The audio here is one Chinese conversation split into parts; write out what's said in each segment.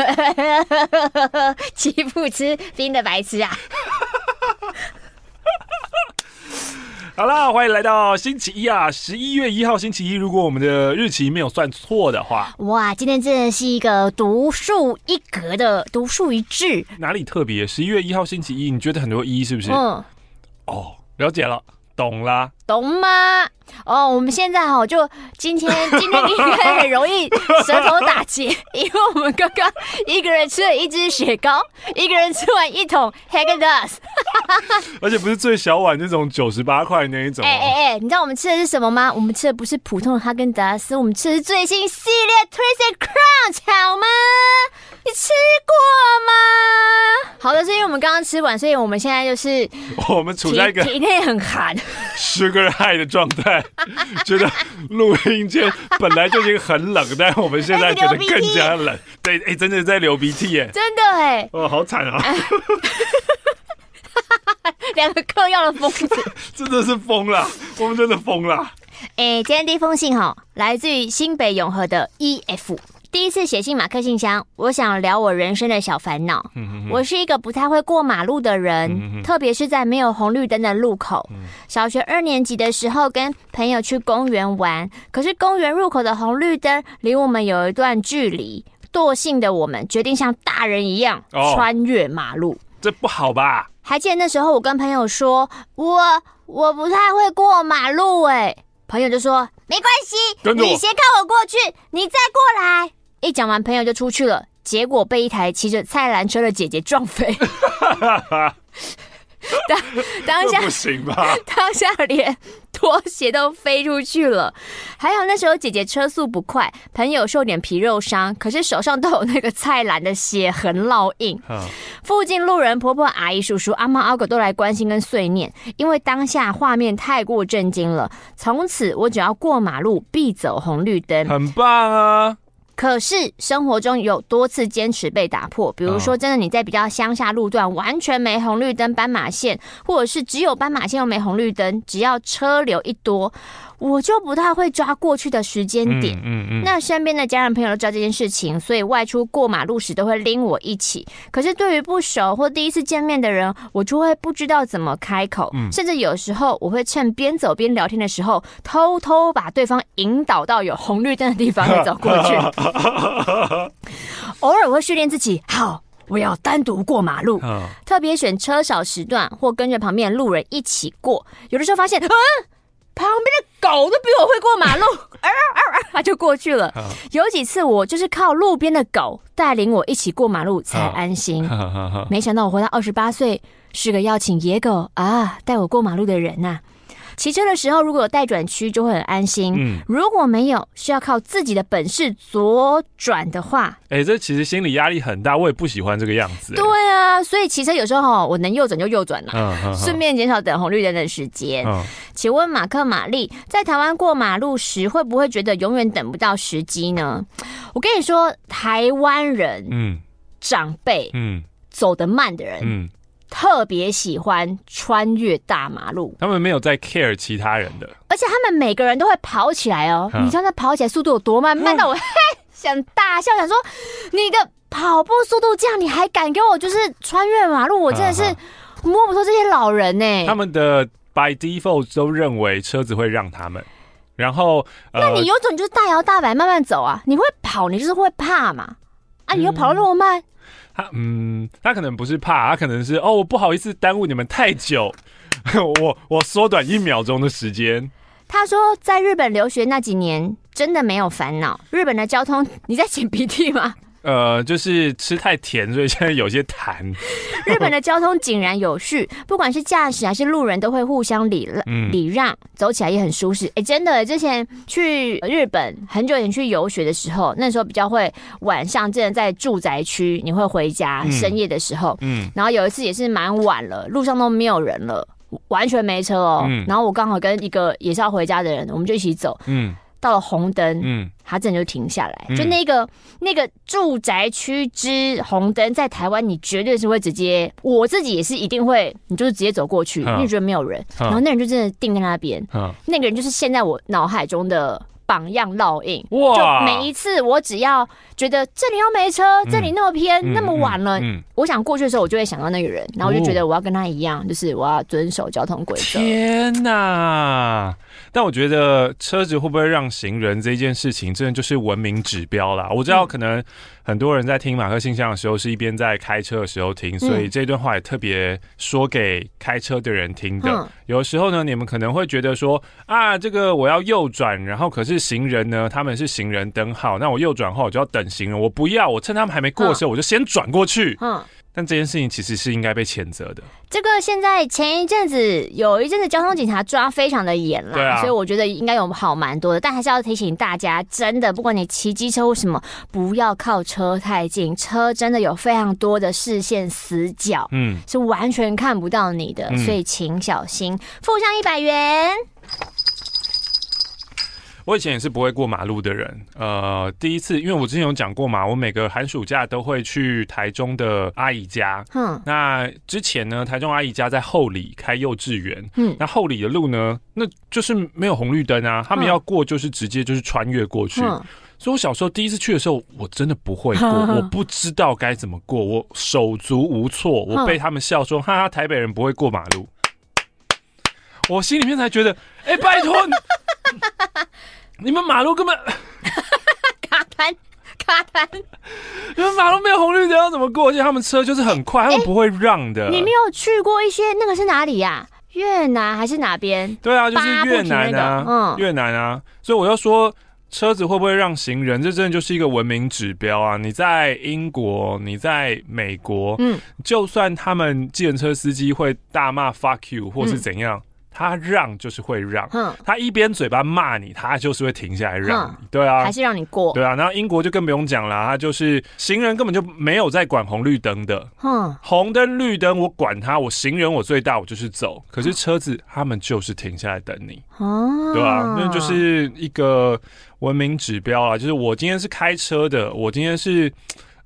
欺负吃冰的白痴啊！好啦，欢迎来到星期一啊，十一月一号星期一。如果我们的日期没有算错的话，哇，今天真的是一个独树一格的独树一帜。哪里特别？十一月一号星期一，你觉得很多一是不是？嗯，哦，了解了。懂啦，懂吗？哦，我们现在哈，就今天 今天应该很容易舌头打结，因为我们刚刚一个人吃了一只雪糕，一个人吃完一桶 Häagen-Dazs，而且不是最小碗那种九十八块那一种。哎哎哎，你知道我们吃的是什么吗？我们吃的不是普通的 Häagen-Dazs，我们吃的是最新系列 Twisted Crunch，好吗？你吃过吗？好的，是因为我们刚刚吃完，所以我们现在就是我们处在一个体内很寒 sugar high 的状态，觉得录音间本来就已经很冷，但是我们现在觉得更加冷。对，哎、欸，真的在流鼻涕耶，真的哎，哦，好惨啊！两个嗑药的疯子，真的是疯了，我们真的疯了。哎、欸，今天第一封信哈，来自于新北永和的 EF。第一次写信马克信箱，我想聊我人生的小烦恼。我是一个不太会过马路的人，特别是在没有红绿灯的路口。小学二年级的时候，跟朋友去公园玩，可是公园入口的红绿灯离我们有一段距离。惰性的我们决定像大人一样穿越马路。这不好吧？还记得那时候，我跟朋友说，我我不太会过马路，哎，朋友就说没关系，你先看我过去，你再过来。一讲完，朋友就出去了，结果被一台骑着菜篮车的姐姐撞飞。当当下不行吧？当下连拖鞋都飞出去了。还好那时候姐姐车速不快，朋友受点皮肉伤，可是手上都有那个菜篮的血痕烙印。附近路人婆婆、阿姨、叔叔、阿猫阿狗都来关心跟碎念，因为当下画面太过震惊了。从此我只要过马路必走红绿灯，很棒啊！可是生活中有多次坚持被打破，比如说真的你在比较乡下路段完全没红绿灯斑马线，或者是只有斑马线又没红绿灯，只要车流一多。我就不太会抓过去的时间点，嗯嗯，嗯，那身边的家人朋友都知道这件事情，所以外出过马路时都会拎我一起。可是对于不熟或第一次见面的人，我就会不知道怎么开口，嗯，甚至有时候我会趁边走边聊天的时候，偷偷把对方引导到有红绿灯的地方再走过去。偶尔我会训练自己，好，我要单独过马路，特别选车少时段或跟着旁边的路人一起过。有的时候发现，嗯。旁边的狗都比我会过马路，啊啊啊，他就过去了。有几次我就是靠路边的狗带领我一起过马路才安心。没想到我活到二十八岁，是个要请野狗啊带我过马路的人呐。骑车的时候，如果有待转区，就会很安心。嗯，如果没有，是要靠自己的本事左转的话，哎、欸，这其实心理压力很大。我也不喜欢这个样子。对啊，所以骑车有时候哈，我能右转就右转了，嗯，顺便减少等红绿灯的时间。嗯，请问马克、玛丽在台湾过马路时，会不会觉得永远等不到时机呢？我跟你说，台湾人，嗯，长辈，嗯，走得慢的人，嗯。特别喜欢穿越大马路，他们没有在 care 其他人的，而且他们每个人都会跑起来哦。你知道他跑起来速度有多慢？慢到我嘿 想大笑，想说你的跑步速度这样，你还敢给我就是穿越马路？我真的是摸不透这些老人呢。他们的 by default 都认为车子会让他们，然后那你有种就是大摇大摆慢慢走啊？你会跑，你就是会怕嘛？啊，你又跑得那么慢。嗯，他可能不是怕，他可能是哦，我不好意思耽误你们太久，我我缩短一秒钟的时间。他说，在日本留学那几年，真的没有烦恼。日本的交通，你在擤鼻涕吗？呃，就是吃太甜，所以现在有些痰。日本的交通井然有序，不管是驾驶还是路人，都会互相礼让、嗯、礼让，走起来也很舒适。哎、欸，真的，之前去日本很久以前去游学的时候，那时候比较会晚上，真的在住宅区，你会回家、嗯、深夜的时候，嗯，然后有一次也是蛮晚了，路上都没有人了，完全没车哦。嗯、然后我刚好跟一个也是要回家的人，我们就一起走，嗯。到了红灯，嗯，他这就停下来。嗯、就那个那个住宅区之红灯，在台湾你绝对是会直接，我自己也是一定会，你就是直接走过去，因为觉得没有人。然后那人就真的定在那边，那个人就是现在我脑海中的榜样烙印。哇！就每一次我只要觉得这里又没车，这里那么偏，嗯、那么晚了，我想过去的时候，我就会想到那个人，然后我就觉得我要跟他一样，哦、就是我要遵守交通规则。天哪！但我觉得车子会不会让行人这件事情，真的就是文明指标啦。我知道可能很多人在听马克信箱的时候，是一边在开车的时候听，所以这段话也特别说给开车的人听的。有时候呢，你们可能会觉得说啊，这个我要右转，然后可是行人呢，他们是行人灯号，那我右转后我就要等行人，我不要，我趁他们还没过的时候，我就先转过去。嗯。但这件事情其实是应该被谴责的。这个现在前一阵子有一阵子交通警察抓非常的严啦，啊，所以我觉得应该有好蛮多的。但还是要提醒大家，真的不管你骑机车或什么，不要靠车太近，车真的有非常多的视线死角，嗯，是完全看不到你的，所以请小心。附上一百元。我以前也是不会过马路的人，呃，第一次，因为我之前有讲过嘛，我每个寒暑假都会去台中的阿姨家。嗯，那之前呢，台中阿姨家在后里开幼稚园。嗯，那后里的路呢，那就是没有红绿灯啊，他们要过就是直接就是穿越过去。嗯，所以我小时候第一次去的时候，我真的不会过，我不知道该怎么过，我手足无措，我被他们笑说，哈哈，台北人不会过马路。我心里面才觉得，哎，拜托你。你们马路根本 卡弹卡弹，你们马路没有红绿灯要怎么过？而且他们车就是很快，他们不会让的。你没有去过一些那个是哪里呀？越南还是哪边？对啊，就是越南啊，嗯，越南啊。所以我要说，车子会不会让行人？这真的就是一个文明指标啊！你在英国，你在美国，嗯，就算他们计程车司机会大骂 fuck you 或是怎样。他让就是会让，嗯，他一边嘴巴骂你，他就是会停下来让你，对啊，还是让你过，对啊。然后英国就更不用讲了，他就是行人根本就没有在管红绿灯的，嗯，红灯绿灯我管他，我行人我最大我就是走，可是车子他们就是停下来等你，哦，对啊，那就是一个文明指标啊，就是我今天是开车的，我今天是。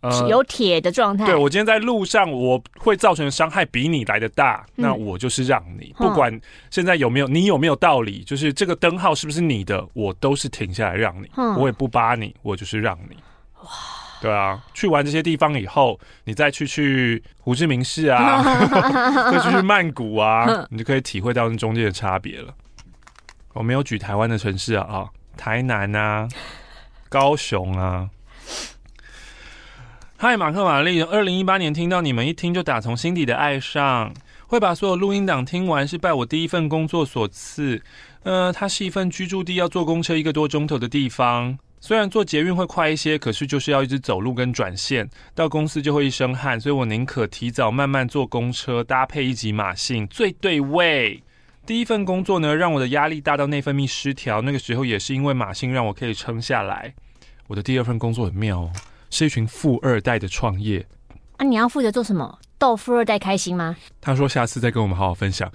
呃、有铁的状态，对，我今天在路上，我会造成的伤害比你来的大，嗯、那我就是让你，不管现在有没有你有没有道理，就是这个灯号是不是你的，我都是停下来让你，嗯、我也不扒你，我就是让你。哇，对啊，去完这些地方以后，你再去去胡志明市啊，再去去曼谷啊，你就可以体会到那中间的差别了。我没有举台湾的城市啊，啊，台南啊，高雄啊。嗨，马克、玛丽，二零一八年听到你们一听就打从心底的爱上，会把所有录音档听完，是拜我第一份工作所赐。呃，它是一份居住地要坐公车一个多钟头的地方，虽然坐捷运会快一些，可是就是要一直走路跟转线，到公司就会一身汗，所以我宁可提早慢慢坐公车，搭配一集马信，最对味。第一份工作呢，让我的压力大到内分泌失调，那个时候也是因为马信让我可以撑下来。我的第二份工作很妙哦。是一群富二代的创业啊！你要负责做什么？逗富二代开心吗？他说下次再跟我们好好分享。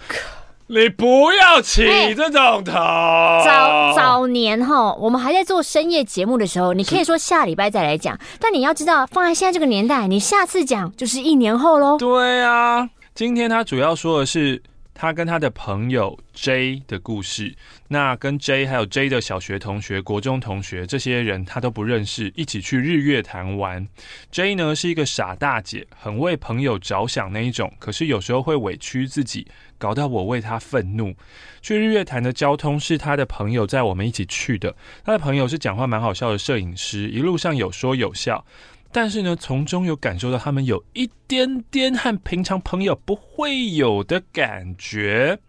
你不要起这种头。欸、早早年哈，我们还在做深夜节目的时候，你可以说下礼拜再来讲。但你要知道，放在现在这个年代，你下次讲就是一年后喽。对啊，今天他主要说的是。他跟他的朋友 J 的故事，那跟 J 还有 J 的小学同学、国中同学这些人他都不认识，一起去日月潭玩。J 呢是一个傻大姐，很为朋友着想那一种，可是有时候会委屈自己，搞到我为他愤怒。去日月潭的交通是他的朋友载我们一起去的，他的朋友是讲话蛮好笑的摄影师，一路上有说有笑。但是呢，从中有感受到他们有一点点和平常朋友不会有的感觉。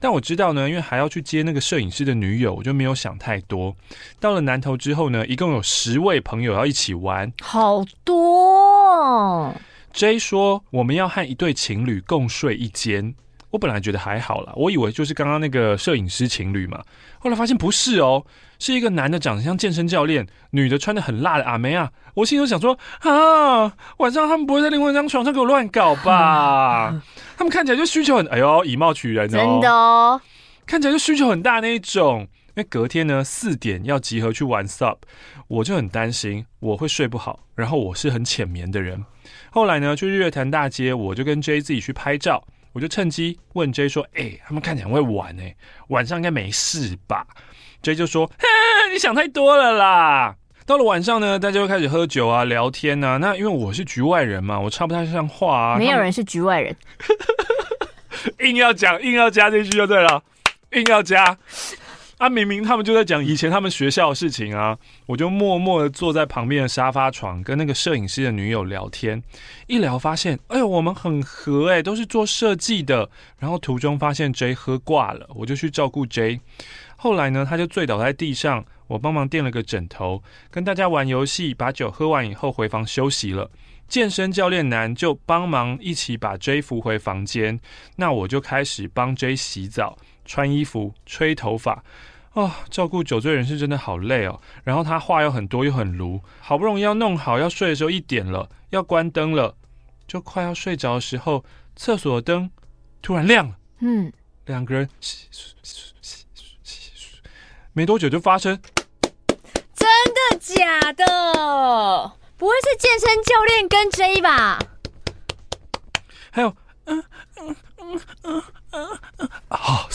但我知道呢，因为还要去接那个摄影师的女友，我就没有想太多。到了南投之后呢，一共有十位朋友要一起玩，好多。J 说我们要和一对情侣共睡一间。我本来觉得还好啦，我以为就是刚刚那个摄影师情侣嘛，后来发现不是哦，是一个男的长得像健身教练，女的穿的很辣的阿梅啊。我心里想说啊，晚上他们不会在另外一张床上给我乱搞吧？他们看起来就需求很，哎呦，以貌取人哦，真的哦，看起来就需求很大那一种。因为隔天呢四点要集合去玩 SUP，我就很担心我会睡不好，然后我是很浅眠的人。后来呢去日月潭大街，我就跟 J 自己去拍照。我就趁机问 J 说：“哎、欸，他们看起来很会玩哎、欸，晚上应该没事吧 J 就说：“你想太多了啦。”到了晚上呢，大家就开始喝酒啊、聊天啊。那因为我是局外人嘛，我插不太上话啊。没有人是局外人，硬要讲，硬要加进去就对了，硬要加。啊，明明他们就在讲以前他们学校的事情啊，我就默默的坐在旁边的沙发床，跟那个摄影师的女友聊天。一聊发现，哎呦，我们很合哎，都是做设计的。然后途中发现 J 喝挂了，我就去照顾 J。后来呢，他就醉倒在地上，我帮忙垫了个枕头，跟大家玩游戏，把酒喝完以后回房休息了。健身教练男就帮忙一起把 J 扶回房间，那我就开始帮 J 洗澡。穿衣服、吹头发，哦，照顾酒醉人是真的好累哦。然后他话又很多又很卢，好不容易要弄好要睡的时候一点了，要关灯了，就快要睡着的时候，厕所的灯突然亮了。嗯，两个人，没多久就发生，真的假的？不会是健身教练跟 J 吧？还有，嗯嗯嗯嗯嗯嗯，好。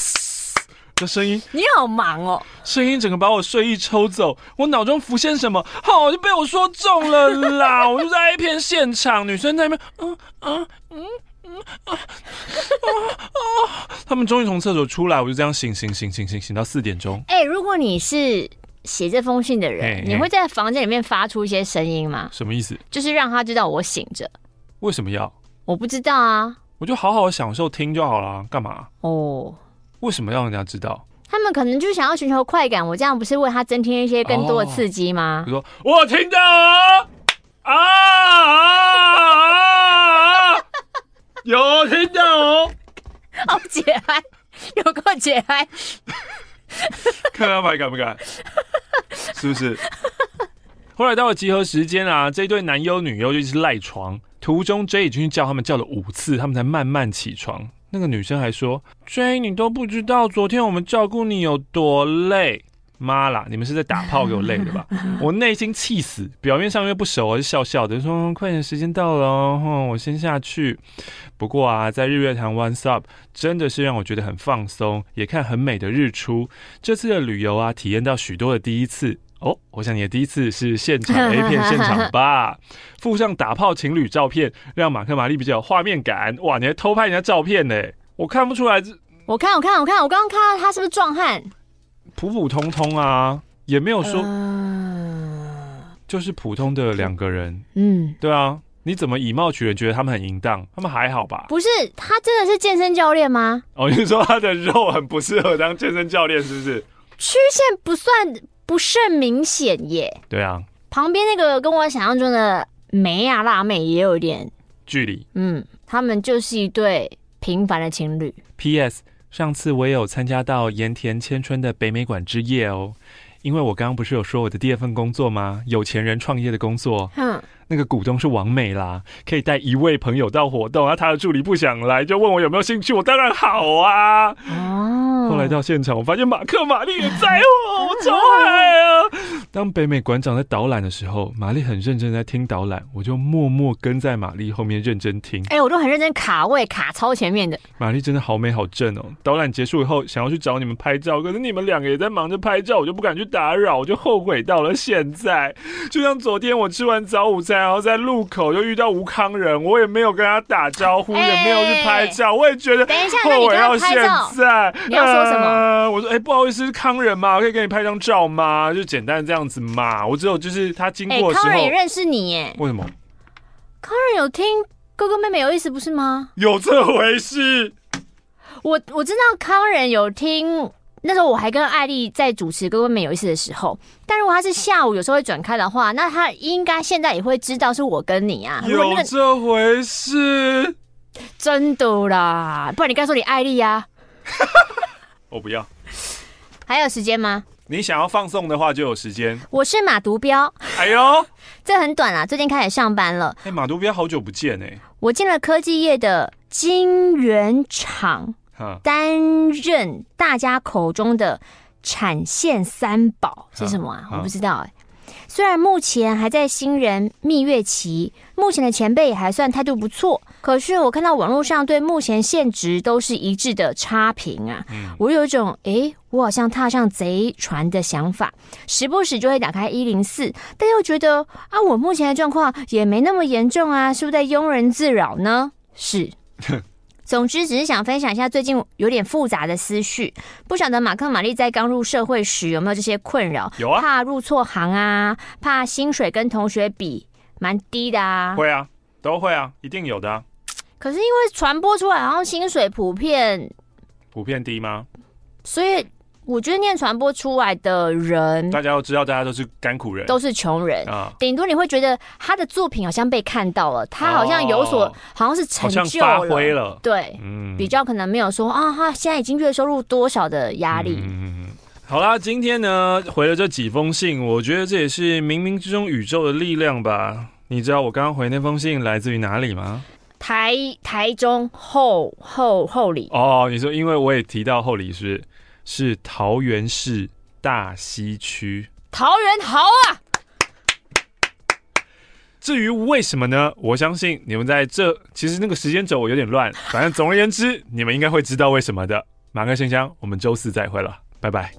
的声音，你好忙哦！声音整个把我睡意抽走，我脑中浮现什么，好、哦、就被我说中了啦！我就在一片现场，女生在那边，嗯嗯嗯嗯啊啊！他们终于从厕所出来，我就这样醒醒醒醒醒醒到四点钟。哎、欸，如果你是写这封信的人，你会在房间里面发出一些声音吗？什么意思？就是让他知道我醒着。为什么要？我不知道啊。我就好好享受听就好了，干嘛？哦。为什么要让人家知道？他们可能就想要寻求快感，我这样不是为他增添一些更多的刺激吗？比如说，我听到啊啊啊！有听到哦，好解嗨，有够解嗨，看他们还敢不敢？是不是？后来到了集合时间啊，这对男优女优就一直赖床，途中 J 已经叫他们叫了五次，他们才慢慢起床。那个女生还说：“J，你都不知道昨天我们照顾你有多累，妈啦！你们是在打炮给我累的吧？” 我内心气死，表面上又不熟，我就笑笑的说：“快点，时间到了哦，我先下去。”不过啊，在日月潭 One Stop 真的是让我觉得很放松，也看很美的日出。这次的旅游啊，体验到许多的第一次。哦，我想你的第一次是现场 A 片现场吧？附上打炮情侣照片，让马克玛丽比较有画面感。哇，你还偷拍人家照片呢？我看不出来这。我看，我看，我看，我刚刚看到他是不是壮汉？普普通通啊，也没有说，就是普通的两个人。嗯，对啊，你怎么以貌取人，觉得他们很淫荡？他们还好吧？不是，他真的是健身教练吗？哦，你说他的肉很不适合当健身教练，是不是？曲线不算。不甚明显耶。对啊，旁边那个跟我想象中的梅亚辣妹也有点距离。嗯，他们就是一对平凡的情侣。P.S. 上次我也有参加到盐田千春的北美馆之夜哦，因为我刚刚不是有说我的第二份工作吗？有钱人创业的工作。哼。那个股东是王美啦，可以带一位朋友到活动，啊，他的助理不想来，就问我有没有兴趣，我当然好啊。哦，后来到现场，我发现马克玛丽也在哦，我超爱啊。当北美馆长在导览的时候，玛丽很认真在听导览，我就默默跟在玛丽后面认真听。哎、欸，我都很认真卡位，卡超前面的。玛丽真的好美好正哦。导览结束以后，想要去找你们拍照，可是你们两个也在忙着拍照，我就不敢去打扰，我就后悔到了现在。就像昨天我吃完早午餐，然后在路口就遇到吴康仁，我也没有跟他打招呼，欸、也没有去拍照，我也觉得后悔到现在。你要说什么？呃、我说，哎、欸，不好意思，康仁吗？我可以给你拍张照吗？就简单这样。样子嘛，我只有就是他经过的时候，康仁也认识你耶？为什么？康仁有听哥哥妹妹有意思不是吗？有这回事？我我知道康仁有听，那时候我还跟艾丽在主持哥哥妹妹有意思的时候，但如果他是下午有时候会转开的话，那他应该现在也会知道是我跟你啊。有这回事？真的啦，不然你该说你艾丽呀？我不要。还有时间吗？你想要放送的话，就有时间。我是马独标。哎呦，这很短啊！最近开始上班了。哎，马独标好久不见哎。我进了科技业的晶圆厂，担任大家口中的产线三宝是什么啊？我不知道哎。虽然目前还在新人蜜月期，目前的前辈也还算态度不错，可是我看到网络上对目前现值都是一致的差评啊，嗯、我有一种哎、欸，我好像踏上贼船的想法，时不时就会打开一零四，但又觉得啊，我目前的状况也没那么严重啊，是不是在庸人自扰呢？是。总之，只是想分享一下最近有点复杂的思绪。不晓得马克、玛丽在刚入社会时有没有这些困扰？有啊，怕入错行啊，怕薪水跟同学比蛮低的啊。会啊，都会啊，一定有的啊。可是因为传播出来，然后薪水普遍普遍低吗？所以。我觉得念传播出来的人，大家都知道，大家都是甘苦人，都是穷人啊。顶多你会觉得他的作品好像被看到了，他好像有所，好像是成就了，发挥了。对，嗯，比较可能没有说啊，他现在已经月收入多少的压力。嗯，好啦，今天呢回了这几封信，我觉得这也是冥冥之中宇宙的力量吧。你知道我刚刚回那封信来自于哪里吗？台台中后后后里。哦，你说因为我也提到后里是。是桃园市大溪区，桃园好啊！至于为什么呢？我相信你们在这，其实那个时间轴我有点乱，反正总而言之，你们应该会知道为什么的。马克信箱，我们周四再会了，拜拜。